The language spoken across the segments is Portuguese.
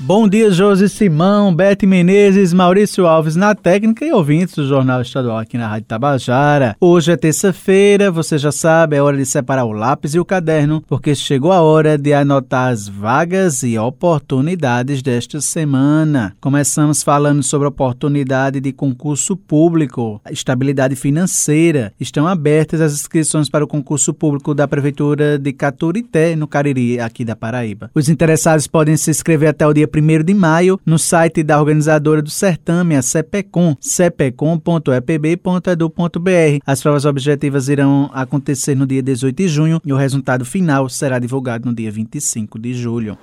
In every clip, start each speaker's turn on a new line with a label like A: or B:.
A: Bom dia, Josi Simão, Bete Menezes, Maurício Alves na técnica e ouvintes do Jornal Estadual aqui na Rádio Tabajara. Hoje é terça-feira, você já sabe, é hora de separar o lápis e o caderno, porque chegou a hora de anotar as vagas e oportunidades desta semana. Começamos falando sobre oportunidade de concurso público, estabilidade financeira. Estão abertas as inscrições para o concurso público da Prefeitura de Caturité, no Cariri, aqui da Paraíba. Os interessados podem se inscrever até o dia 1 de maio no site da organizadora do certame, a CEPECOM, cepecom.epb.edu.br. As provas objetivas irão acontecer no dia 18 de junho e o resultado final será divulgado no dia 25 de julho.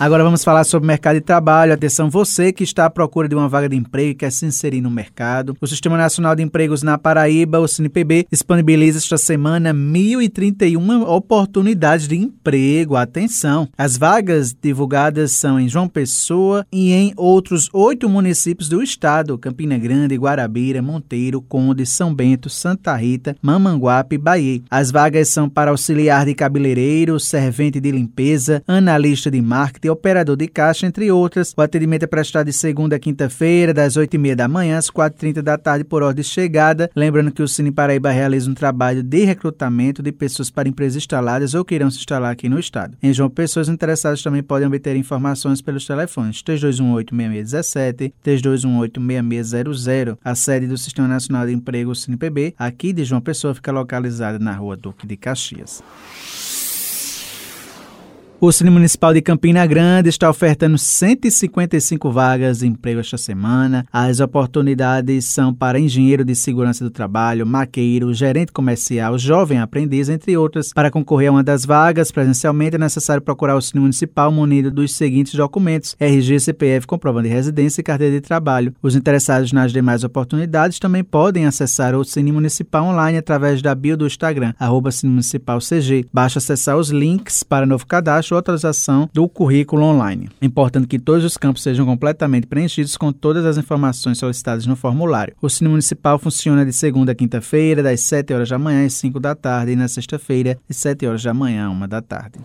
A: Agora vamos falar sobre mercado de trabalho. Atenção, você que está à procura de uma vaga de emprego e quer se inserir no mercado. O Sistema Nacional de Empregos na Paraíba, o SINPB, disponibiliza esta semana 1.031 oportunidades de emprego. Atenção! As vagas divulgadas são em João Pessoa e em outros oito municípios do estado: Campina Grande, Guarabira, Monteiro, Conde, São Bento, Santa Rita, Mamanguape e Bahia. As vagas são para auxiliar de cabeleireiro, servente de limpeza, analista de marketing operador de caixa, entre outras. O atendimento é prestado de segunda a quinta-feira, das 8h30 da manhã às 4h30 da tarde, por ordem de chegada. Lembrando que o Cine Paraíba realiza um trabalho de recrutamento de pessoas para empresas instaladas ou que irão se instalar aqui no estado. Em João Pessoas interessadas também podem obter informações pelos telefones 3218-6617, 3218-6600. A sede do Sistema Nacional de Emprego, o CinePB, aqui de João Pessoa, fica localizada na rua Duque de Caxias. O Cine Municipal de Campina Grande está ofertando 155 vagas de emprego esta semana. As oportunidades são para engenheiro de segurança do trabalho, maqueiro, gerente comercial, jovem aprendiz, entre outras. Para concorrer a uma das vagas presencialmente é necessário procurar o Cine Municipal munido dos seguintes documentos: RG, CPF, comprovando de residência e carteira de trabalho. Os interessados nas demais oportunidades também podem acessar o Cine Municipal online através da bio do Instagram, arroba Cine Municipal CG. Basta acessar os links para novo cadastro ou atualização do currículo online. É importante que todos os campos sejam completamente preenchidos com todas as informações solicitadas no formulário. O Cine Municipal funciona de segunda a quinta-feira, das 7 horas da manhã às 5 da tarde, e na sexta-feira, de 7 horas da manhã a 1 da tarde.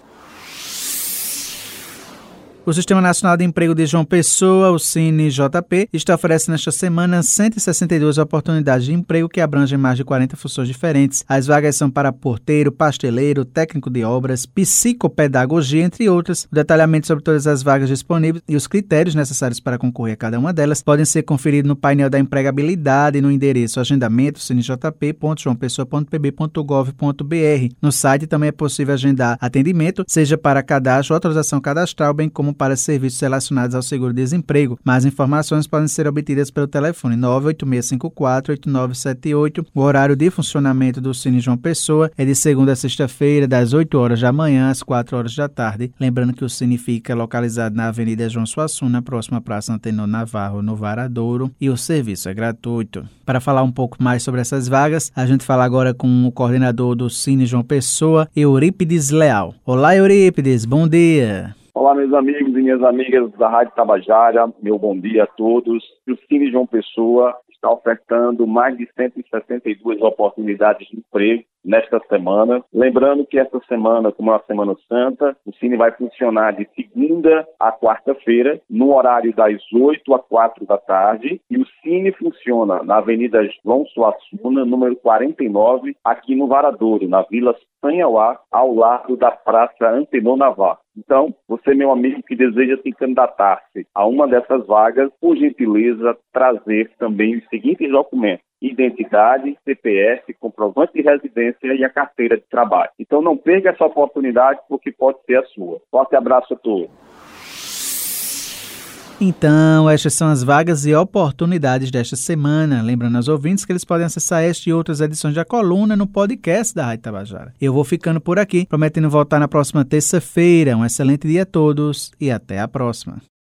A: O Sistema Nacional de Emprego de João Pessoa, o Cine JP, está oferecendo esta semana 162 oportunidades de emprego que abrangem mais de 40 funções diferentes. As vagas são para porteiro, pasteleiro, técnico de obras, psicopedagogia, entre outras. O detalhamento sobre todas as vagas disponíveis e os critérios necessários para concorrer a cada uma delas podem ser conferidos no painel da empregabilidade no endereço agendamento cinejp.joaopessoa.pb.gov.br. No site também é possível agendar atendimento, seja para cadastro ou autorização cadastral, bem como para serviços relacionados ao seguro-desemprego. Mais informações podem ser obtidas pelo telefone 986548978. O horário de funcionamento do Cine João Pessoa é de segunda a sexta-feira, das 8 horas da manhã às 4 horas da tarde. Lembrando que o Cine fica localizado na Avenida João Suassuna, próxima à Praça Antenor Navarro, no Varadouro, e o serviço é gratuito. Para falar um pouco mais sobre essas vagas, a gente fala agora com o coordenador do Cine João Pessoa, Eurípides Leal. Olá, Eurípides, bom dia.
B: Olá, meus amigos e minhas amigas da Rádio Tabajara, meu bom dia a todos. O Cine João Pessoa está ofertando mais de 162 oportunidades de emprego nesta semana. Lembrando que esta semana, como é uma Semana Santa, o Cine vai funcionar de segunda a quarta-feira, no horário das 8 às 4 da tarde. E o Cine funciona na Avenida João Suassuna, número 49, aqui no Varadouro, na Vila Sanhauá, ao lado da Praça Antenor Navarro. Então, você, meu amigo que deseja se candidatar-se a uma dessas vagas, por gentileza, trazer também os seguintes documentos identidade, CPF, comprovante de residência e a carteira de trabalho. Então não perca essa oportunidade porque pode ser a sua. Forte abraço a todos.
A: Então, estas são as vagas e oportunidades desta semana. Lembrando aos ouvintes que eles podem acessar esta e outras edições da coluna no podcast da Rádio Tabajara. Eu vou ficando por aqui, prometendo voltar na próxima terça-feira. Um excelente dia a todos e até a próxima.